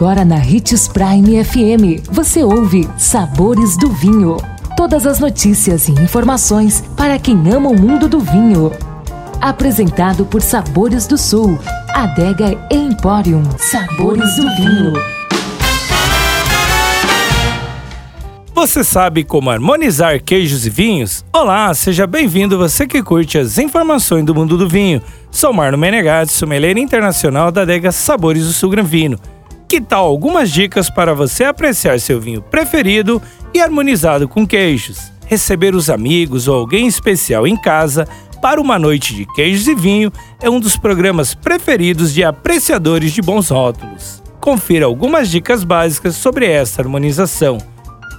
Agora na Ritz Prime FM, você ouve Sabores do Vinho. Todas as notícias e informações para quem ama o mundo do vinho. Apresentado por Sabores do Sul, Adega Emporium. Sabores do Vinho. Você sabe como harmonizar queijos e vinhos? Olá, seja bem-vindo você que curte as informações do mundo do vinho. Sou Marno Menegatti, sommelier internacional da adega Sabores do Sul Gran Vino. Que tal algumas dicas para você apreciar seu vinho preferido e harmonizado com queijos? Receber os amigos ou alguém especial em casa para uma noite de queijos e vinho é um dos programas preferidos de apreciadores de bons rótulos. Confira algumas dicas básicas sobre essa harmonização.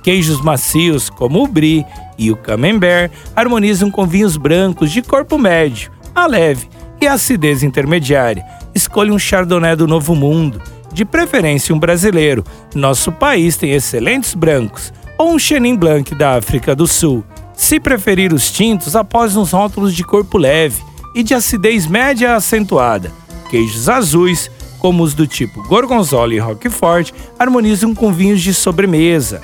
Queijos macios, como o brie e o camembert, harmonizam com vinhos brancos de corpo médio, a leve e acidez intermediária. Escolha um Chardonnay do Novo Mundo, de preferência um brasileiro. Nosso país tem excelentes brancos, ou um Chenin Blanc da África do Sul. Se preferir os tintos, após uns rótulos de corpo leve e de acidez média acentuada. Queijos azuis, como os do tipo Gorgonzola e Roquefort, harmonizam com vinhos de sobremesa.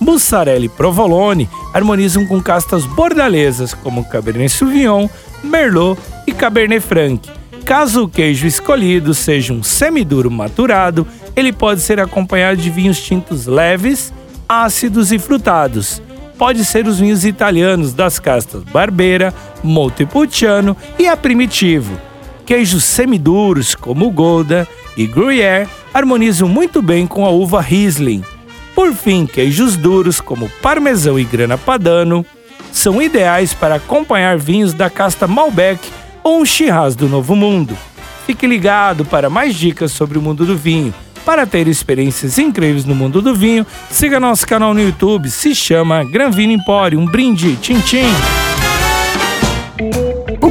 Mussarela e Provolone harmonizam com castas bordalesas como Cabernet Sauvignon, Merlot e Cabernet Franc. Caso o queijo escolhido seja um semiduro maturado, ele pode ser acompanhado de vinhos tintos leves, ácidos e frutados. Pode ser os vinhos italianos das castas Barbera, Montepulciano e a Primitivo. Queijos semiduros como Gouda e Gruyère harmonizam muito bem com a uva Riesling. Por fim, queijos duros como parmesão e grana padano são ideais para acompanhar vinhos da casta Malbec ou um Shiraz do Novo Mundo. Fique ligado para mais dicas sobre o mundo do vinho. Para ter experiências incríveis no mundo do vinho, siga nosso canal no YouTube, se chama Gran Vino Empório. Um brinde, tchim tchim!